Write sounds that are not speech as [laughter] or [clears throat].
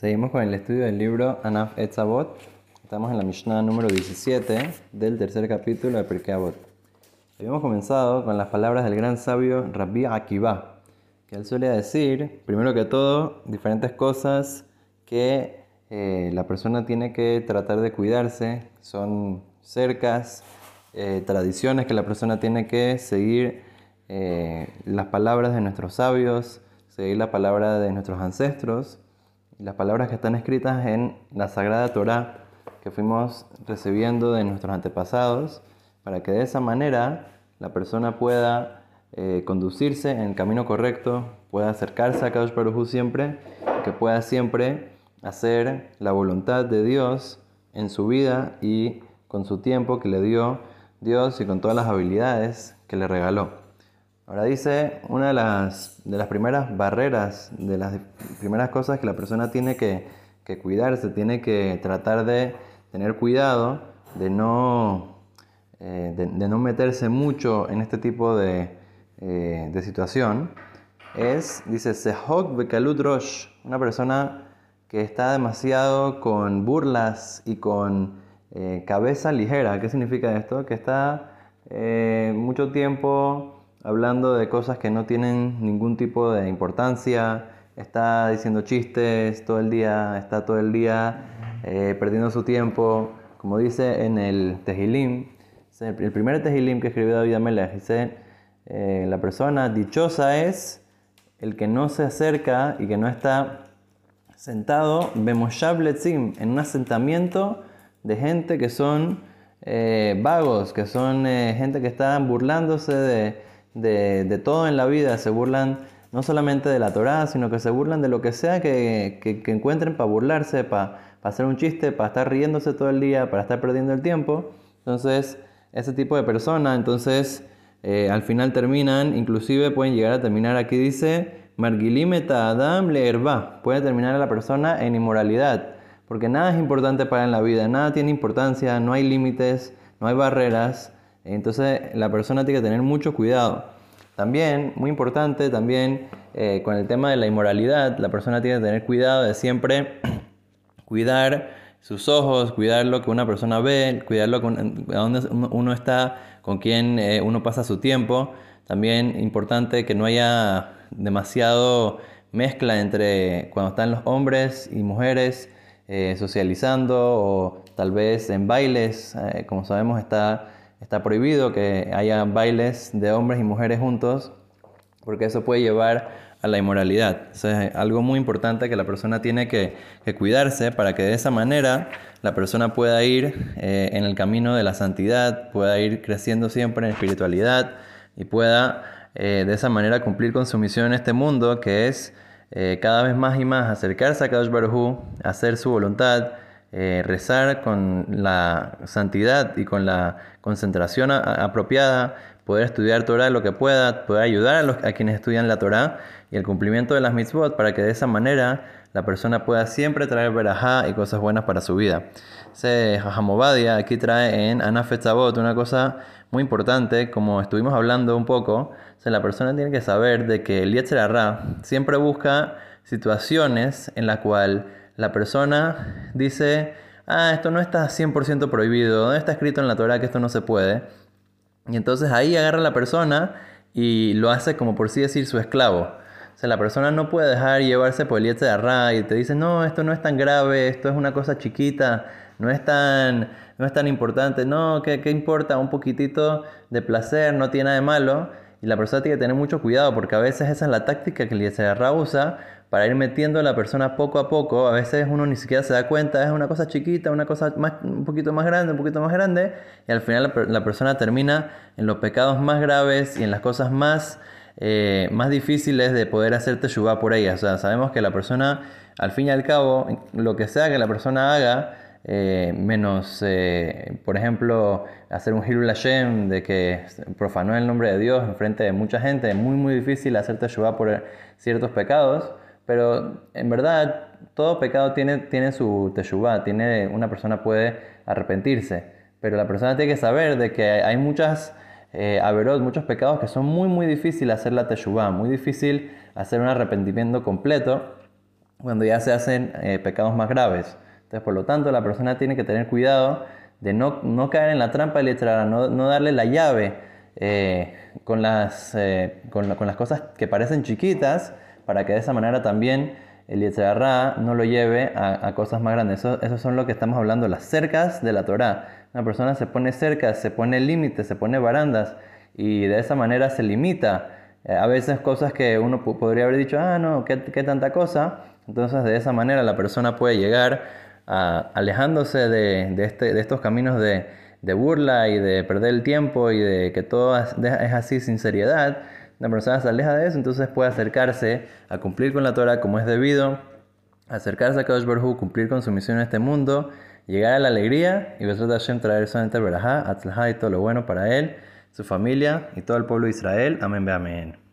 Seguimos con el estudio del libro Anaf Etzabot. Estamos en la Mishnah número 17 del tercer capítulo de Pirkei Avot. Habíamos comenzado con las palabras del gran sabio Rabbi Akiva, que él suele decir, primero que todo, diferentes cosas que eh, la persona tiene que tratar de cuidarse, son cercas, eh, tradiciones que la persona tiene que seguir eh, las palabras de nuestros sabios, seguir la palabra de nuestros ancestros las palabras que están escritas en la Sagrada Torá que fuimos recibiendo de nuestros antepasados, para que de esa manera la persona pueda eh, conducirse en el camino correcto, pueda acercarse a Kadosh Baruj siempre, que pueda siempre hacer la voluntad de Dios en su vida y con su tiempo que le dio Dios y con todas las habilidades que le regaló. Ahora dice, una de las, de las primeras barreras, de las primeras cosas que la persona tiene que, cuidarse, tiene que tratar de tener cuidado de no, eh, de, no meterse mucho en este tipo de, eh, de situación, es, dice, Sehok Bekalut Rosh, una persona que está demasiado con burlas y con eh, cabeza ligera. ¿Qué significa esto? Que está mucho tiempo hablando de cosas que no tienen ningún tipo de importancia, está diciendo chistes todo el día, está todo el día eh, perdiendo su tiempo, como dice en el Tehilim, el primer Tehilim que escribió David Amelech, dice, eh, la persona dichosa es el que no se acerca y que no está sentado, en un asentamiento de gente que son eh, vagos, que son gente que está burlándose de, de, todo en la vida, se burlan no solamente de la Torá, sino que se burlan de lo que sea que, encuentren para burlarse, para, hacer un chiste, para estar riéndose todo el día, para estar perdiendo el tiempo. Entonces, ese tipo de personas, entonces, eh, al final terminan, inclusive pueden llegar a terminar, aquí dice, Margilimeta Adam Leerba, puede terminar a la persona en inmoralidad, porque nada es importante para en la vida, nada tiene importancia, no hay límites, no hay barreras. Entonces la persona tiene que tener mucho cuidado. También, muy importante, también eh, con el tema de la inmoralidad, la persona tiene que tener cuidado de siempre [clears throat] cuidar sus ojos, cuidar lo que una persona ve, cuidar lo a dónde uno está, con quién eh, uno pasa su tiempo. También importante que no haya demasiado mezcla entre cuando están los hombres y mujeres eh, socializando o tal vez en bailes, como sabemos está Está prohibido que haya bailes de hombres y mujeres juntos porque eso puede llevar a la inmoralidad. es algo muy importante que la persona tiene que, cuidarse para que de esa manera la persona pueda ir eh, en el camino de la santidad, pueda ir creciendo siempre en espiritualidad y pueda eh, de esa manera cumplir con su misión en este mundo que es eh, cada vez más y más acercarse a Kadosh Baruj hacer su voluntad, eh, rezar con la santidad y con la concentración apropiada, poder estudiar Torah lo que pueda, poder ayudar a, los, a quienes estudian la Torah y el cumplimiento de las mitzvot para que de esa manera la persona pueda siempre traer verajá y cosas buenas para su vida. Se Jamobadia aquí trae en Anafetzabot una cosa muy importante, como estuvimos hablando un poco, la persona tiene que saber de que el Yetzer siempre busca situaciones en la cual la persona dice, ah, esto no está 100% prohibido, no está escrito en la Torah que esto no se puede. Y entonces ahí agarra la persona y lo hace como por sí decir su esclavo. O sea, la persona no puede dejar llevarse por el de arra y te dice, no, esto no es tan grave, esto es una cosa chiquita, no es tan, no es tan importante, no, ¿qué, ¿qué, importa? Un poquitito de placer, no tiene nada de malo. Y la persona tiene que tener mucho cuidado porque a veces esa es la táctica que el usa para ir metiendo a la persona poco a poco. A veces uno ni siquiera se da cuenta, es una cosa chiquita, una cosa más, un poquito más grande, un poquito más grande, y al final la, persona termina en los pecados más graves y en las cosas más, eh, más difíciles de poder hacerte teshuva por ellas. O sea, sabemos que la persona, al fin y al cabo, lo que sea que la persona haga, eh, menos, eh, por ejemplo, hacer un Hilul Hashem, de que profanó el nombre de Dios en frente de mucha gente, es muy, muy difícil hacerte teshuva por ciertos pecados. Pero en verdad, todo pecado tiene, tiene su teshuvah, tiene, una persona puede arrepentirse. Pero la persona tiene que saber de que hay muchas eh, muchos pecados que son muy, muy difíciles hacer la teshuvah, muy difícil hacer un arrepentimiento completo. cuando ya se hacen eh, pecados más graves. Entonces, por lo tanto, la persona tiene que tener cuidado de no, no caer en la trampa del no, no darle la llave eh, con, las, eh, con, las cosas que parecen chiquitas, para que de esa manera también el Yetzirah no lo lleve a, cosas más grandes. Eso, son lo que estamos hablando, las cercas de la Torah. Una persona se pone cercas, se pone límites, se pone barandas y de esa manera se limita. Eh, a veces cosas que uno podría haber dicho, ah, no, ¿qué, tanta cosa? Entonces de esa manera la persona puede llegar alejándose de, este, de estos caminos de, de burla y de perder el tiempo y de que todo es así sin seriedad, la persona se aleja de eso, entonces puede acercarse a cumplir con la Torah como es debido, acercarse a Kadosh Baruj cumplir con su misión en este mundo, llegar a la alegría y Besrat Hashem traer solamente Berajá, Atzlajá y todo lo bueno para él, su familia y todo el pueblo de Israel. Amén, amén.